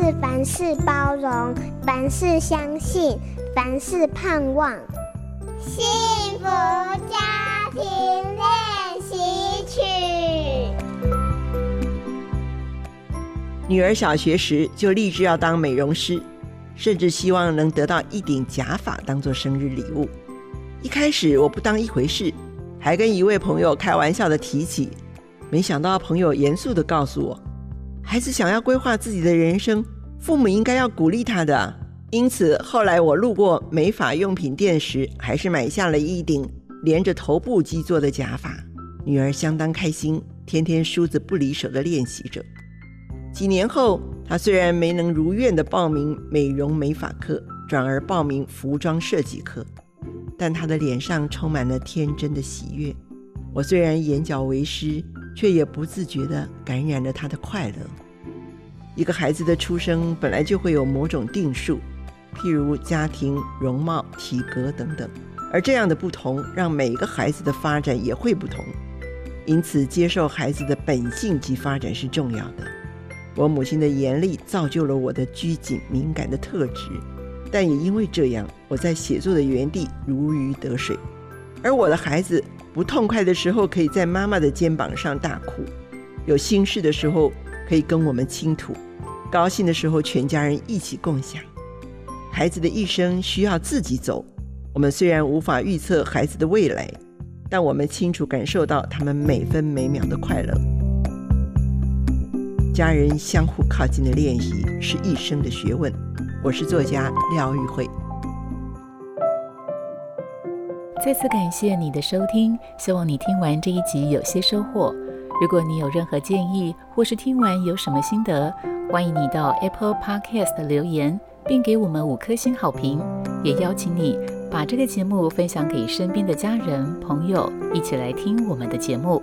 是凡事包容，凡事相信，凡事盼望。幸福家庭练习曲。女儿小学时就立志要当美容师，甚至希望能得到一顶假发当做生日礼物。一开始我不当一回事，还跟一位朋友开玩笑的提起，没想到朋友严肃的告诉我，孩子想要规划自己的人生，父母应该要鼓励他的。因此，后来我路过美发用品店时，还是买下了一顶连着头部基座的假发。女儿相当开心，天天梳子不离手的练习着。几年后，她虽然没能如愿的报名美容美发课，转而报名服装设计课，但她的脸上充满了天真的喜悦。我虽然眼角为湿，却也不自觉地感染了他的快乐。一个孩子的出生本来就会有某种定数。譬如家庭、容貌、体格等等，而这样的不同，让每一个孩子的发展也会不同。因此，接受孩子的本性及发展是重要的。我母亲的严厉造就了我的拘谨敏感的特质，但也因为这样，我在写作的园地如鱼得水。而我的孩子不痛快的时候，可以在妈妈的肩膀上大哭；有心事的时候，可以跟我们倾吐；高兴的时候，全家人一起共享。孩子的一生需要自己走。我们虽然无法预测孩子的未来，但我们清楚感受到他们每分每秒的快乐。家人相互靠近的练习是一生的学问。我是作家廖玉蕙。再次感谢你的收听，希望你听完这一集有些收获。如果你有任何建议，或是听完有什么心得，欢迎你到 Apple Podcast 留言。并给我们五颗星好评，也邀请你把这个节目分享给身边的家人朋友，一起来听我们的节目。